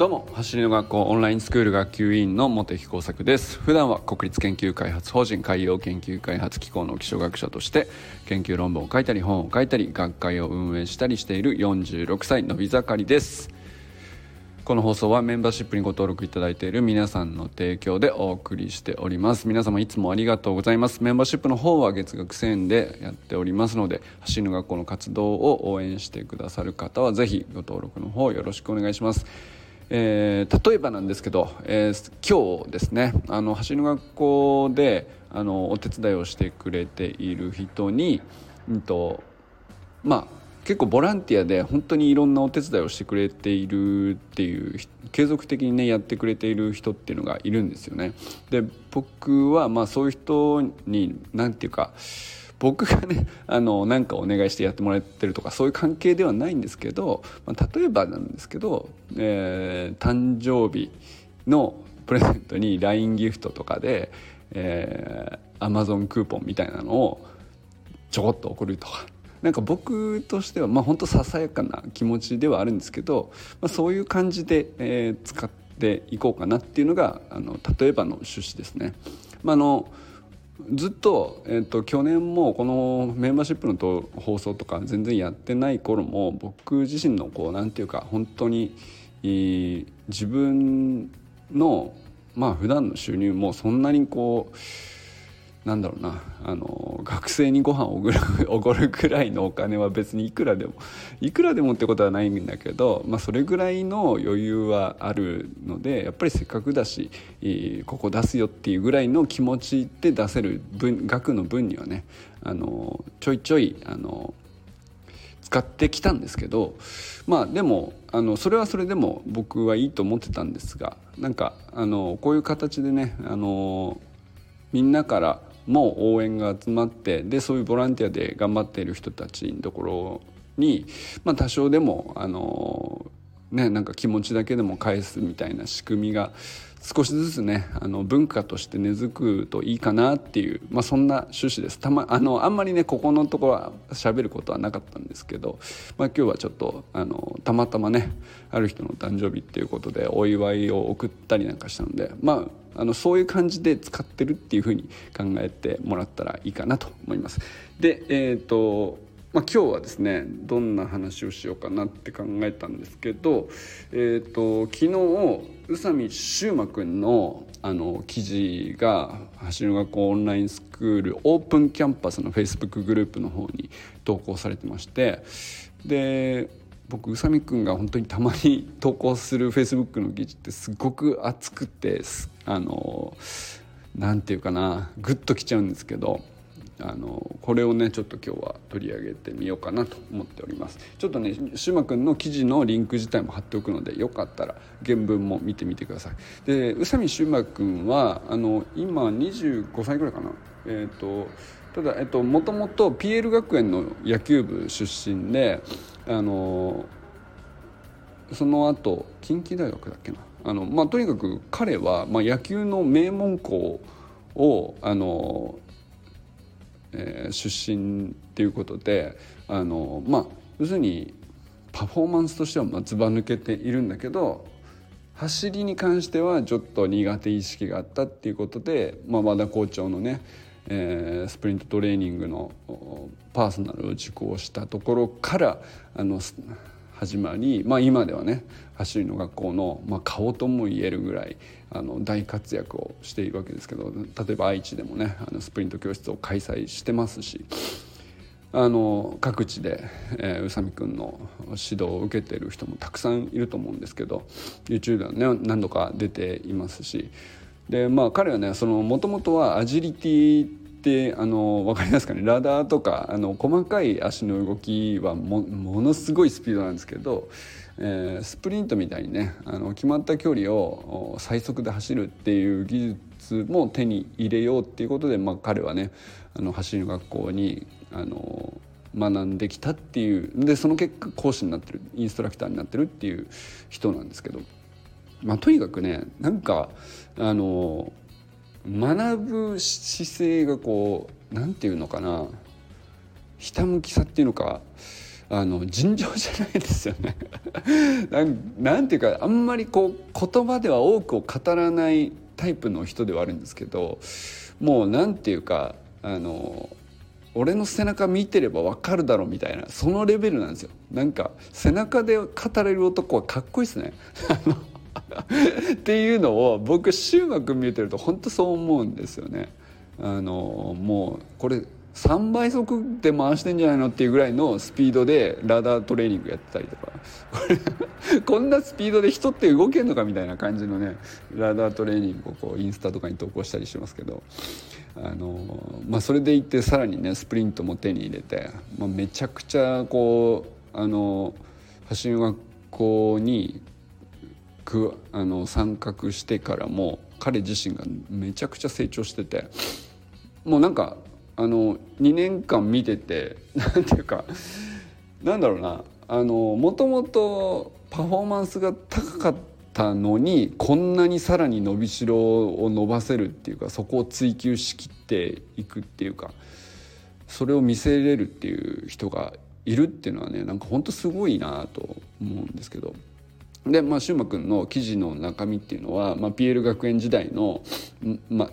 どうも走りの学校オンラインスクール学級委員の茂木耕作です。普段は国立研究開発法人海洋研究開発機構の気象学者として研究論文を書いたり本を書いたり学会を運営したりしている46歳のび盛りです。この放送はメンバーシップにご登録いただいている皆さんの提供でお送りしております。皆様いつもありがとうございます。メンバーシップの方は月額1000円でやっておりますので走りの学校の活動を応援してくださる方はぜひご登録の方よろしくお願いします。えー、例えばなんですけど、えー、今日ですねあの走りの学校であのお手伝いをしてくれている人に、うんとまあ、結構ボランティアで本当にいろんなお手伝いをしてくれているっていう継続的にねやってくれている人っていうのがいるんですよね。で僕はまあそういう人に何て言うか僕がねあのなんかお願いしてやってもらってるとかそういう関係ではないんですけど、まあ、例えばなんですけど、えー、誕生日のプレゼントに LINE ギフトとかで、えー、Amazon クーポンみたいなのをちょこっと送るとか。なんか僕としてはまあ本当ささやかな気持ちではあるんですけど、まあ、そういう感じで、えー、使っていこうかなっていうのがあの例えばの趣旨ですね。まあ、あのずっと,、えーと、去年もこのメンバーシップのと放送とか全然やってない頃も僕自身のこうなんていうか本当に自分のまあ普段の収入もそんなにこうなんだろうな。あの学生にご飯をおごるおごるくらいのお金は別にいくらでもいくらでもってことはないんだけど、まあ、それぐらいの余裕はあるのでやっぱりせっかくだしここ出すよっていうぐらいの気持ちで出せる分額の分にはねあのちょいちょいあの使ってきたんですけどまあでもあのそれはそれでも僕はいいと思ってたんですがなんかあのこういう形でねあのみんなからも応援が集まってでそういうボランティアで頑張っている人たちのところに、まあ、多少でもあの、ね、なんか気持ちだけでも返すみたいな仕組みが少しずつねあの文化として根付くといいかなっていう、まあ、そんな趣旨ですた、ま、あのあんまりねここのところは喋ることはなかったんですけど、まあ、今日はちょっとあのたまたまねある人の誕生日っていうことでお祝いを送ったりなんかしたのでまああのそういう感じで使ってるっていうふうに考えてもらったらいいかなと思います。でえっ、とまあ、今日はですねどんな話をしようかなって考えたんですけど、えーと、昨日宇佐美修馬くんのあの記事が走る学校オンラインスクールオープンキャンパスのフェイスブックグループの方に投稿されてましてで僕宇佐美くんが本当にたまに投稿するフェイスブックの記事ってすごく熱くてあのなんていうかなグッときちゃうんですけどあのこれをねちょっと今日は取り上げてみようかなと思っております。ちょっとねしゅまくんの記事のリンク自体も貼っておくのでよかったら原文も見てみてください。で宇佐美しゅまくんはあの今25歳ぐらいかな。えっ、ー、とただ、えっと、もともと PL 学園の野球部出身であのその後近畿大学だっけな。あの、まあ、とにかく彼は、まあ、野球の名門校をあのえー、出身っていうことであのまあ要するにパフォーマンスとしてはまずば抜けているんだけど走りに関してはちょっと苦手意識があったっていうことで、まあ、和田校長のね、えー、スプリントトレーニングのパーソナルを受講したところからあの始まり、まあ、今ではね走りの学校の、まあ、顔とも言えるぐらいあの大活躍をしているわけですけど例えば愛知でもねあのスプリント教室を開催してますしあの各地で、えー、宇佐美くんの指導を受けてる人もたくさんいると思うんですけど YouTube ではね何度か出ていますしでまあ彼はねもともとはアジリティってあの分かりますかね？ラダーとかあの細かい足の動きはものすごいスピードなんですけど、えー、スプリントみたいにねあの決まった距離を最速で走るっていう技術も手に入れようっていうことで、まあ、彼はねあの走りの学校にあの学んできたっていうでその結果講師になってるインストラクターになってるっていう人なんですけど、まあ、とにかくねなんかあの学ぶ姿勢がこう何て言うのかな。ひたむきさっていうのか。あの尋常じゃないですよね。なんていうかあんまりこう言葉では多くを語らないタイプの人ではあるんですけどもうなんていうかあの俺の背中見てれば分かるだろみたいなそのレベルなんですよ。なんか背中で語れる男はかっこいいですね。っていうのを僕修馬君見てると本当そう思うんですよね。あのもうこれ3倍速で回してんじゃないのっていうぐらいのスピードでラダートレーニングやってたりとか。これ こんなスピードで人って動けんのかみたいな感じのねラダートレーニングをこうインスタとかに投稿したりしますけど。あの、まあ、それでいってさらにねスプリントも手に入れて、まあ、めちゃくちゃこうあの走り学校にくあの参画してからも彼自身がめちゃくちゃ成長しててもうなんかあの2年間見てて 何ていうかなんだろうなあのもともとパフォーマンスが高かったのにこんなにさらに伸びしろを伸ばせるっていうかそこを追求しきっていくっていうかそれを見せれるっていう人がいるっていうのはねなんか本当すごいなと思うんですけど。でまあ柊磨君の記事の中身っていうのは、まあ、PL 学園時代の、ま、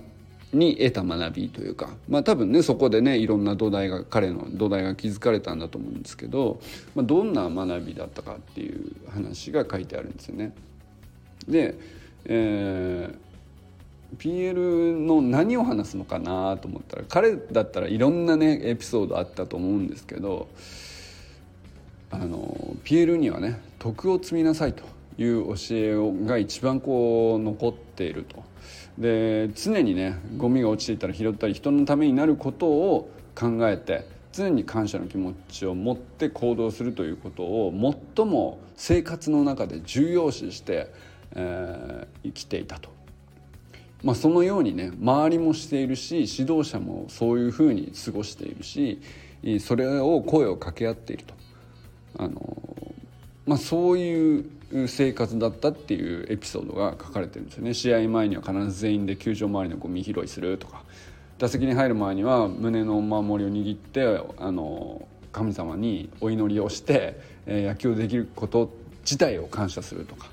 に得た学びというかまあ多分ねそこでねいろんな土台が彼の土台が築かれたんだと思うんですけど、まあ、どんな学びだったかっていう話が書いてあるんですよね。で、えー、PL の何を話すのかなと思ったら彼だったらいろんなねエピソードあったと思うんですけどあの PL にはね徳を積みなさいという教えが一番こう残っていると。で常にねゴミが落ちていたら拾ったり人のためになることを考えて常に感謝の気持ちを持って行動するということを最も生活の中で重要視して、えー、生きていたと。まあ、そのようにね周りもしているし指導者もそういうふうに過ごしているしそれを声を掛け合っていると。あのまあ、そういう生活だったっていうエピソードが書かれてるんですよね。試合前には必ず全員で球場周りのゴミ拾いするとか。打席に入る前には胸のお守りを握ってあの神様にお祈りをして、え、野球できること自体を感謝するとか。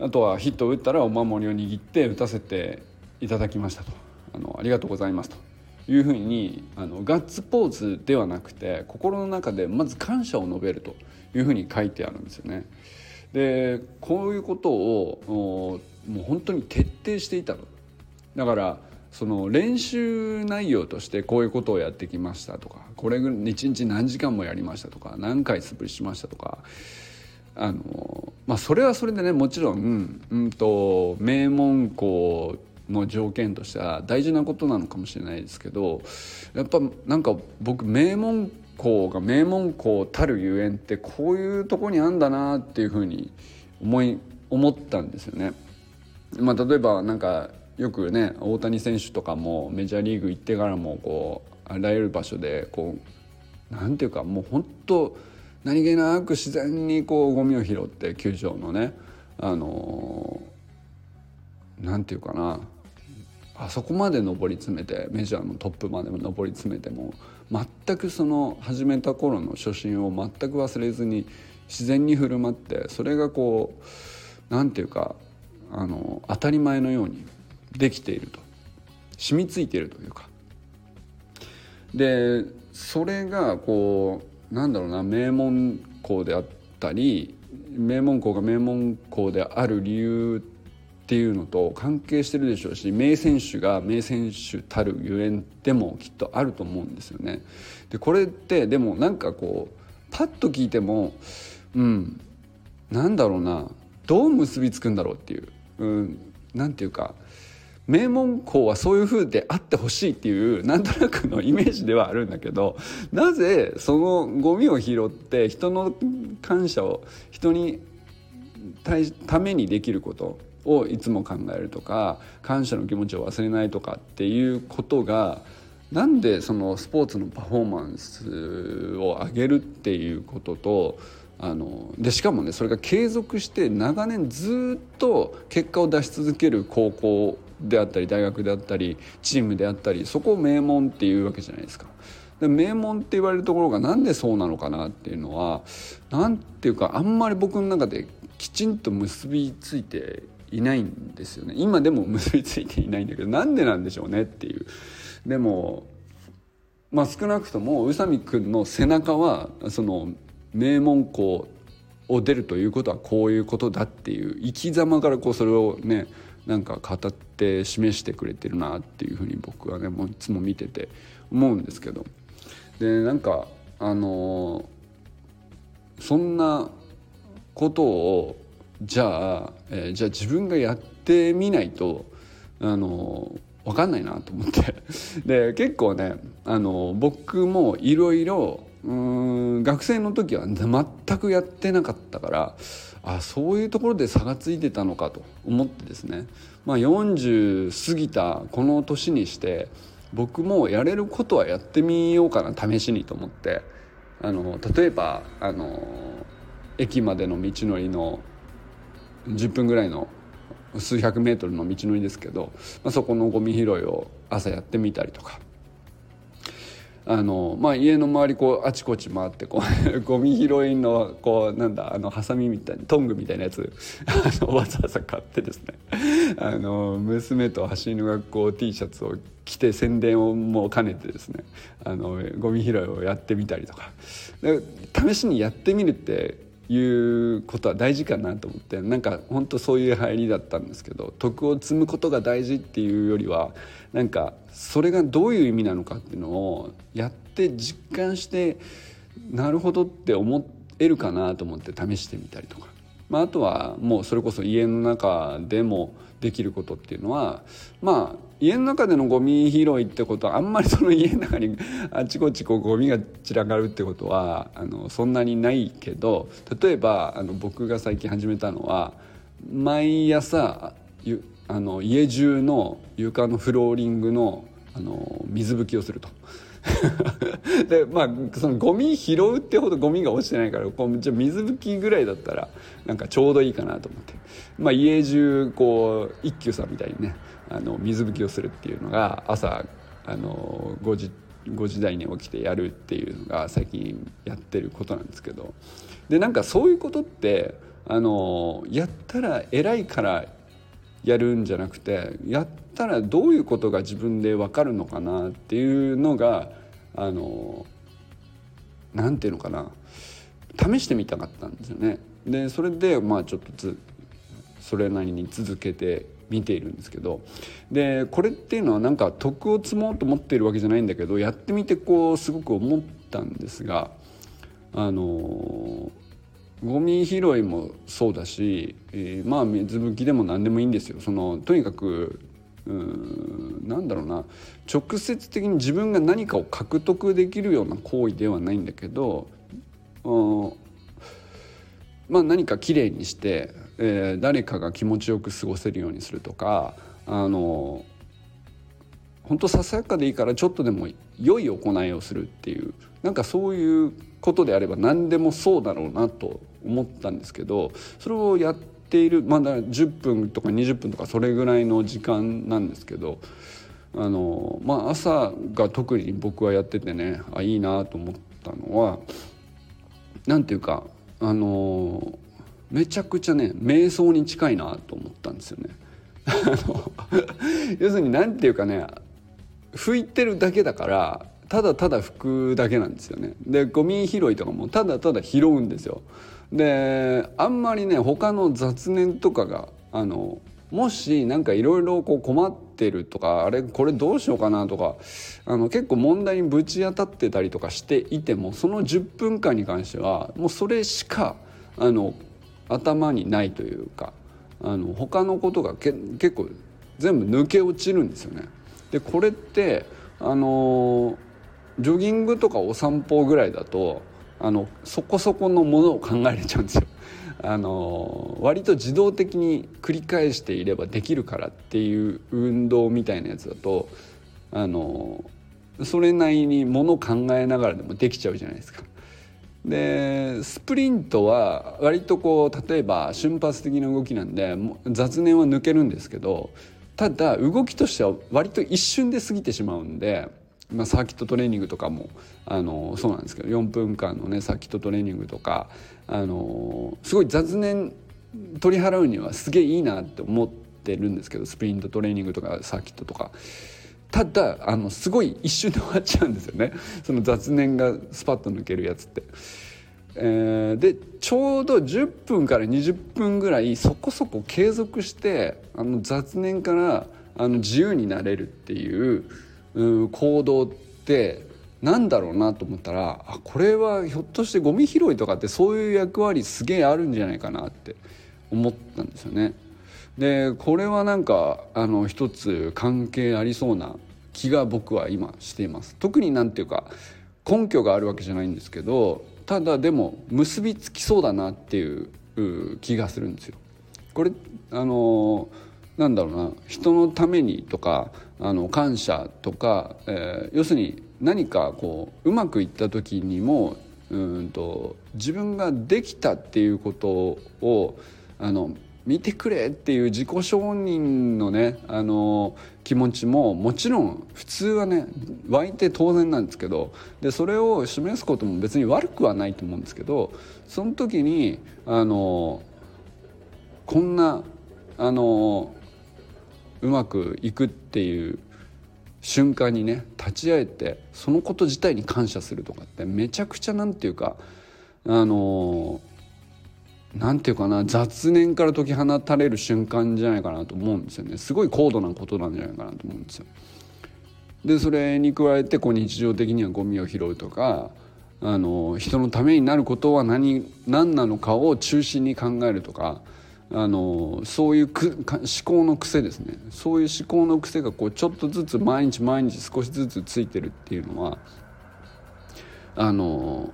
あとはヒットを打ったらお守りを握って打たせていただきましたと。あのありがとうございますと。いうふうにあのガッツポーズではなくて心の中でまず感謝を述べるというふうに書いてあるんですよね。でこういうことをもう本当に徹底していたとだからその練習内容としてこういうことをやってきましたとかこれぐらい一日何時間もやりましたとか何回素振りしましたとかあのまあそれはそれでねもちろん、うんと名門校の条件としては大事なことなのかもしれないですけどやっぱなんか僕名門校が名門校たるゆえんってこういうとこにあんだなっていうふうに思い思ったんですよね。まあ、例えばなんかよくね大谷選手とかもメジャーリーグ行ってからもこうあらゆる場所でこうなんていうかもう本当何気なく自然にこうゴミを拾って球場のねあのなんていうかなあそこまで上り詰めてメジャーのトップまで上り詰めても全くその始めた頃の初心を全く忘れずに自然に振る舞ってそれがこう何て言うかあの当たり前のようにできていると。染みついているというか。でそれがこうなんだろうな名門校であったり名門校が名門校である理由っていうのと関係してるでしょうし名選手が名選手たるゆえんでもきっとあると思うんですよね。でこれってでもなんかこうパッと聞いてもうんなんだろうなどう結びつくんだろうっていう、うん、なんていうか名門校はそういう風であってほしいっていうなんとなくのイメージではあるんだけどなぜそのゴミを拾って人の感謝を人にためにできることをいつも考えるとか感謝の気持ちを忘れないとかっていうことがなんでそのスポーツのパフォーマンスを上げるっていうこととあのでしかもねそれが継続して長年ずっと結果を出し続ける高校であったり大学であったりチームであったりそこを名門っていうわけじゃないですか。で名門って言われるところがなんでそうなのかなっていうのは何ていうかあんまり僕の中できちんと結びついていないんですよね。今でも 結びついていないんだけどなんでなんでしょうねっていう。でもまあ少なくとも宇佐美くんの背中はその名門校を出るということはこういうことだっていう生き様からこうそれをねなんか語って示してくれてるなっていうふうに僕はねもういつも見てて思うんですけど。でなんかあのそんなことをじゃあ、えー、じゃあ自分がやってみないとあの分かんないなと思って。で結構ねあの僕もいろいろ学生の時は全くやってなかったからあそういうところで差がついてたのかと思ってですね、まあ、40過ぎたこの年にして僕もやれることはやってみようかな試しにと思って。あの例えばあの駅までの道のりの10分ぐらいの数百メートルの道のりですけど、まあ、そこのゴミ拾いを朝やってみたりとか。あの、まあ、家の周りこうあちこち回ってこう ゴミ拾いのこうなんだあのハサミみたいなトングみたいなやつあのわざわざ買ってですね。あの娘と走りの学校 T シャツを着て宣伝をもう兼ねてですね。あのゴミ拾いをやってみたりとか。試しにやってみるっていうことは大事かなと思ってなんか本当そういう入りだったんですけど徳を積むことが大事っていうよりはなんかそれがどういう意味なのかっていうのをやって実感してなるほどって思えるかなと思って試してみたりとか、まあ、あとはもうそれこそ家の中でもできることっていうのはまあ家の中でのゴミ拾いってことはあんまりその家の中に あちこちこうゴミが散らかるってことはあのそんなにないけど例えばあの僕が最近始めたのは毎朝あの家中の床のフローリングのあの水拭きをすると。でまあそのゴミ拾うってほどゴミが落ちてないからこうじゃ水拭きぐらいだったらなんかちょうどいいかなと思って、まあ、家中こう一休さんみたいにねあの水拭きをするっていうのが朝あの5時5時台に起きてやるっていうのが最近やってることなんですけどでなんかそういうことってあのやったら偉いからやるんじゃなくてやったらどういうことが自分で分かるのかなっていうのがあのなんていうのかな試してみたかったんですよね。でそれでまあちょっとずそれなりに続けて見ているんですけどでこれっていうのはなんか徳を積もうと思っているわけじゃないんだけどやってみてこうすごく思ったんですがあのゴミ拾いもそうだし、えー、まあ水拭きでも何でもいいんですよ。そのとにかくうんなんだろうな直接的に自分が何かを獲得できるような行為ではないんだけど、うん、まあ何かきれいにして、えー、誰かが気持ちよく過ごせるようにするとかあの本当ささやかでいいからちょっとでも良い行いをするっていうなんかそういうことであれば何でもそうだろうなと思ったんですけどそれをやっているまだ10分とか20分とかそれぐらいの時間なんですけどあの、まあ、朝が特に僕はやっててねあいいなと思ったのは何ていうかあのめちゃくちゃね瞑想に近いなと思ったんですよね。要するに何ていうかね拭いてるだけだからただただ拭くだけなんですよねでゴミ拾いとかもただただ拾うんですよであんまりね他の雑念とかがあのもし何かいろいろ困ってるとかあれこれどうしようかなとかあの結構問題にぶち当たってたりとかしていてもその10分間に関してはもうそれしかあの頭にないというかあの他のことがけ結構全部抜け落ちるんですよね。でこれってあのジョギングとかお散歩ぐらいだとあのそこそこのものを考えれちゃうんですよ。あの割と自動的に繰り返していればできるからっていう運動みたいなやつだとあのそれなりにもの考えながらでもできちゃうじゃないですか。でスプリントは割とこう例えば瞬発的な動きなんで雑念は抜けるんですけどただ動きとしては割と一瞬で過ぎてしまうんでまあ、サーキットトレーニングとかもあのそうなんですけど4分間のねサーキットトレーニングとかあのすごい雑念取り払うにはすげえいいなって思ってるんですけどスプリントトレーニングとかサーキットとか。ただあのすごい一瞬で終わっちゃうんですよね その雑念がスパッと抜けるやつって。えー、でちょうど10分から20分ぐらいそこそこ継続してあの雑念からあの自由になれるっていうう行動ってなんだろうなと思ったらあこれはひょっとしてゴミ拾いとかってそういう役割すげえあるんじゃないかなって思ったんですよね。でこれはなんかあの一つ関係ありそうな気が僕は今しています。特になんていうか根拠があるわけじゃないんですけどただでも結びつきそうだなっていう気がするんですよ。これあのなんだろうな人のためにとかあの感謝とか、えー、要するに何かこううまくいった時にもうんと自分ができたっていうことをあの見てくれっていう自己承認のねあの気持ちももちろん普通はね湧いて当然なんですけどでそれを示すことも別に悪くはないと思うんですけどその時にあのこんなあのうまくいくっていう瞬間にね立ち会えてそのこと自体に感謝するとかってめちゃくちゃなんていうかあのんていうかな雑念から解き放たれる瞬間じゃないかなと思うんですよね。すごい高度なことなんじゃないかなと思うんですよ。でそれに加えてこう日常的にはゴミを拾うとかあの人のためになることは何何なのかを中心に考えるとかあのそういうく思考の癖ですね。そういう思考の癖がこうちょっとずつ毎日毎日少しずつついてるっていうのはあの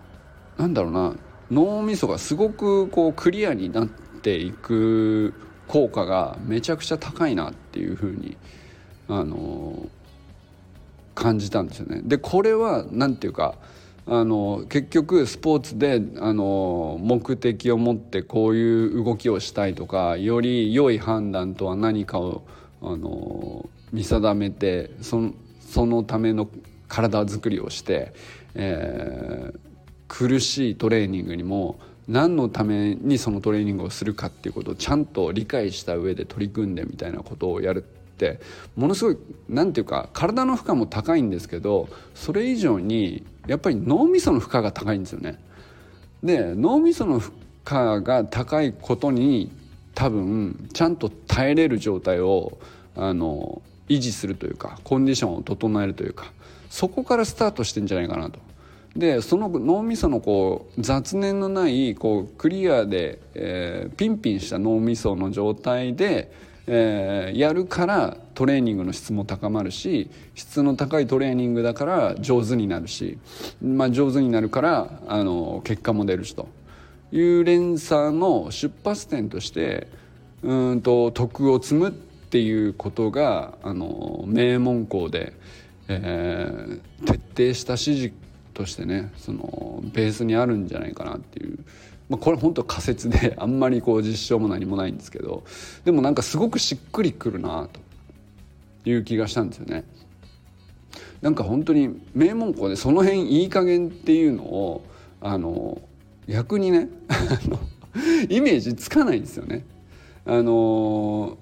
なんだろうな。脳みそがすごくこうクリアになっていく効果がめちゃくちゃ高いなっていうふうにあの感じたんですよね。でこれは何ていうかあの結局スポーツであの目的を持ってこういう動きをしたいとかより良い判断とは何かをあの見定めてそそのための体づくりをして、え、苦しいトレーニングにも何のためにそのトレーニングをするかっていうことをちゃんと理解した上で取り組んでみたいなことをやるってものすごい何て言うか体の負荷も高いんですけどそれ以上にやっぱり脳みその負荷が高いんですよね。で脳みその負荷が高いことに多分ちゃんと耐えれる状態をあの維持するというかコンディションを整えるというかそこからスタートしてんじゃないかなとでその脳みそのこう雑念のないこうクリアで、えー、ピンピンした脳みその状態で、えー、やるからトレーニングの質も高まるし質の高いトレーニングだから上手になるし、まあ、上手になるからあの結果も出るしと。いう連鎖の出発点としてうんと徳を積むっていうことがあの名門校で、えー、徹底した指示としてねそのベースにあるんじゃないかなっていう、まあ、これ本当仮説で あんまりこう実証も何もないんですけどでもなんかすごくしっくりくるなという気がしたんですよね。なんか本当に名門校でその辺いい加減っていうのをあの逆にね イメージつかないんですよね。あの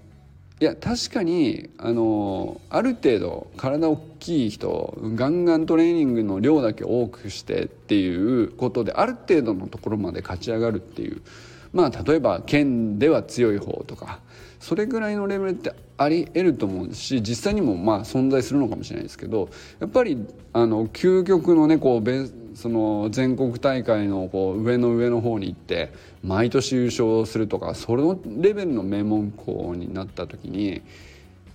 いや確かにあのある程度体大きい人ガンガントレーニングの量だけ多くしてっていうことである程度のところまで勝ち上がるっていう。まあ例えば県では強い方とかそれぐらいのレベルってあり得ると思うし実際にもまあ存在するのかもしれないですけどやっぱりあの究極のねこうその全国大会のこう上の上の方に行って毎年優勝するとかそのレベルの名門校になった時に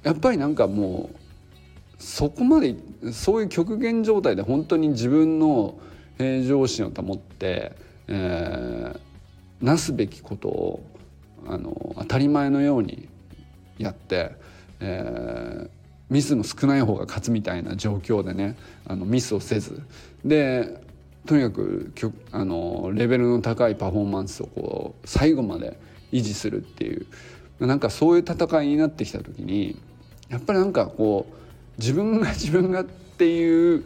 やっぱりなんかもうそこまでそういう極限状態で本当に自分の平常心を保って、えー、なすべきことをあの当たり前のようにやって、えー、ミスの少ない方が勝つみたいな状況でねあのミスをせず。でとにかくあのレベルの高いパフォーマンスをこう最後まで維持するっていうなんかそういう戦いになってきた時にやっぱりなんかこう自分が自分がっていう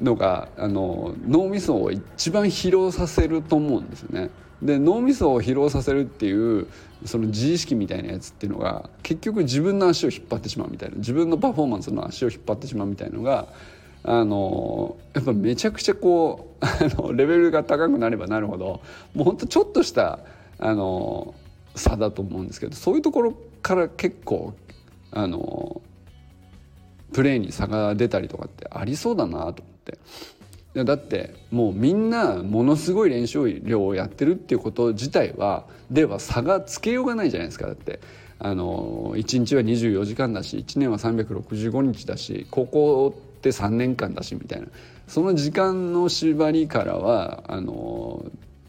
のがあの脳みそを一番疲労させると思うんですよね。で脳みそを疲労させるっていうその自意識みたいなやつっていうのが結局自分の足を引っ張ってしまうみたいな自分のパフォーマンスの足を引っ張ってしまうみたいのがあのやっぱめちゃくちゃこうあのレベルが高くなればなるほどもうほんとちょっとしたあの差だと思うんですけどそういうところから結構あのプレーに差が出たりとかってありそうだなと思って。だってもうみんなものすごい練習量をやってるっていうこと自体はでは差がつけようがないじゃないですかだってあの1日は24時間だし1年は365日だし高校って3年間だしみたいなその時間の縛りからはあの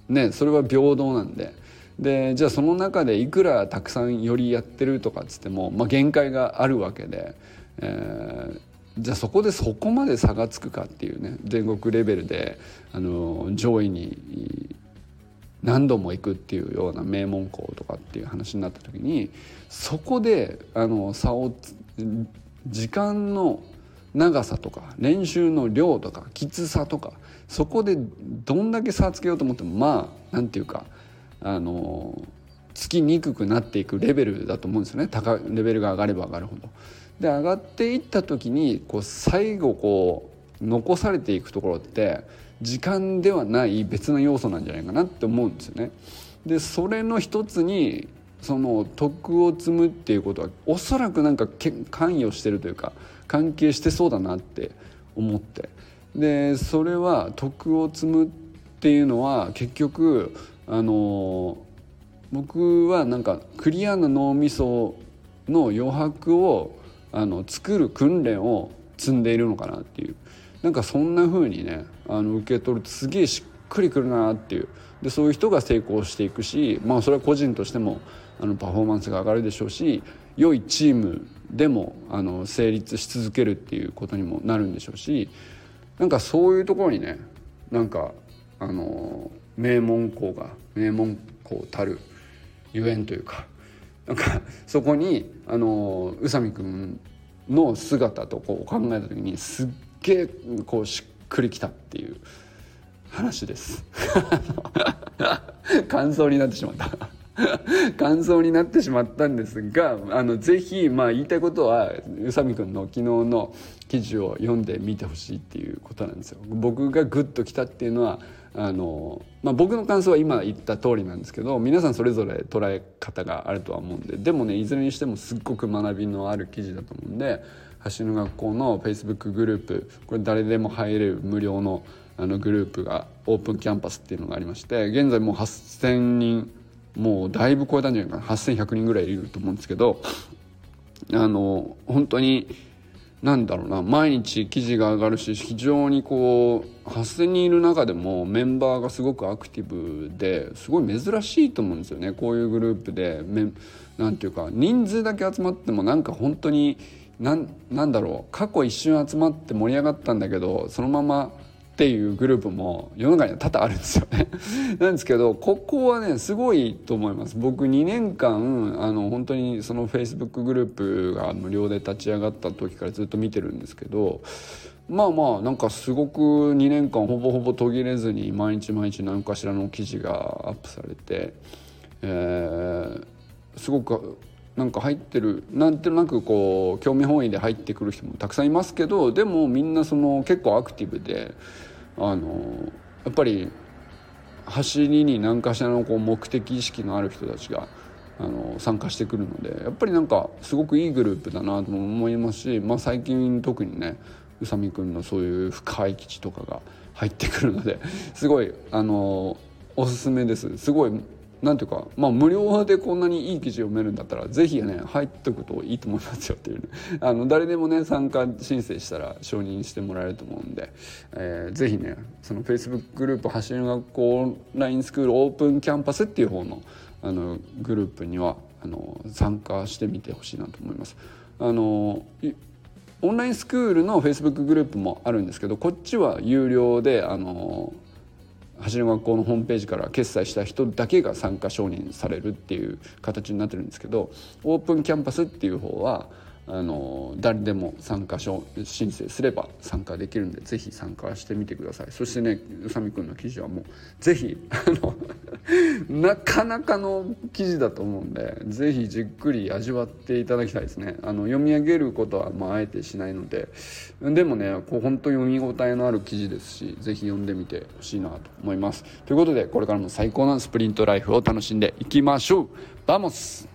ねそれは平等なんで。でじゃあその中でいくらたくさんよりやってるとかっつっても、まあ、限界があるわけで、えー、じゃあそこでそこまで差がつくかっていうね全国レベルであの上位に何度も行くっていうような名門校とかっていう話になった時にそこであの差を時間の長さとか練習の量とかきつさとかそこでどんだけ差をつけようと思ってもまあなんていうかあのつきにくくなっていくレベルだと思うんですよね高レベルが上がれば上がるほど。で上がっていった時にこう最後こう残されていくところって時間ではない別な要素なんじゃないかなって思うんですよね。でそれの一つにその徳を積むっていうことはおそらくなんか関与してるというか関係してそうだなって思って。でそれは徳を積むっていうのは結局あの僕はなんかクリアな脳みその余白をあの作る訓練を積んでいるのかなっていう。なんかそんな風にねあの受け取るとすげえしっくりくるなっていう。でそういう人が成功していくしまあそれは個人としてもあのパフォーマンスが上がるでしょうし良いチームでもあの成立し続けるっていうことにもなるんでしょうしなんかそういうところにねなんかあの名門校が名門校たるゆえんというかなんかそこにあの宇佐美君の姿とこう考えた時にすっげえこうしっくりきたっていう話です 感想になってしまった。感想になってしまったんですがあのぜひまあ言いたいことは宇佐美君の昨日の記事を読んでみてほしいっていうことなんですよ。僕がグッときたっていうのはあの、まあ、僕の感想は今言った通りなんですけど皆さんそれぞれ捉え方があるとは思うんででもねいずれにしてもすっごく学びのある記事だと思うんで橋の学校の Facebook グループこれ誰でも入れる無料のあのグループがオープンキャンパスっていうのがありまして現在もう8,000人だいぶ超えたんじゃないかな。8,100人ぐらいいると思うんですけどあの本当になんだろうな。毎日記事が上がるし非常にこう8,000人いる中でもメンバーがすごくアクティブですごい珍しいと思うんですよね。こういうグループで何ていうか人数だけ集まってもなんか本当になんなんだろう。過去一瞬集まって盛り上がったんだけどそのままっていうグループも世の中には多々あるんですよね。なんですけどここはねすごいと思います。僕2年間あの本当にそのフェイスブックグループが無料で立ち上がった時からずっと見てるんですけどまあまあなんかすごく2年間ほぼほぼ途切れずに毎日毎日何かしらの記事がアップされて、えー、すごくなんか入ってるなんとなくこう興味本位で入ってくる人もたくさんいますけどでもみんなその結構アクティブであのやっぱり走りに何かしらのこう目的意識のある人たちがあの参加してくるのでやっぱりなんかすごくいいグループだなとも思いますし、まあ、最近特にね宇佐美君のそういう深い基地とかが入ってくるのですごいあのおすすめです。すごいなんていうか、まあ、無料でこんなにいい記事読めるんだったらぜひね入っとくといいと思いますよっていう、ね、あの誰でもね参加申請したら承認してもらえると思うんで、えー、ぜひねその Facebook グループ走る学校オンラインスクールオープンキャンパスっていう方のあのグループにはあの参加してみてほしいなと思います。あのオンラインスクールの Facebook グループもあるんですけどこっちは有料であの走る学校のホームページから決済した人だけが参加承認されるっていう形になってるんですけどオープンキャンパスっていう方はあの誰でも参加申請すれば参加できるんでぜひ参加してみてください。そしてね宇佐美くんの記事はもうぜひあの なかなかの記事だと思うんでぜひじっくり味わっていただきたいですね。あの読み上げることはまああえてしないのででもねこう本当読み応えのある記事ですしぜひ読んでみてほしいなと思います。ということでこれからも最高なスプリントライフを楽しんでいきましょう。 Vamos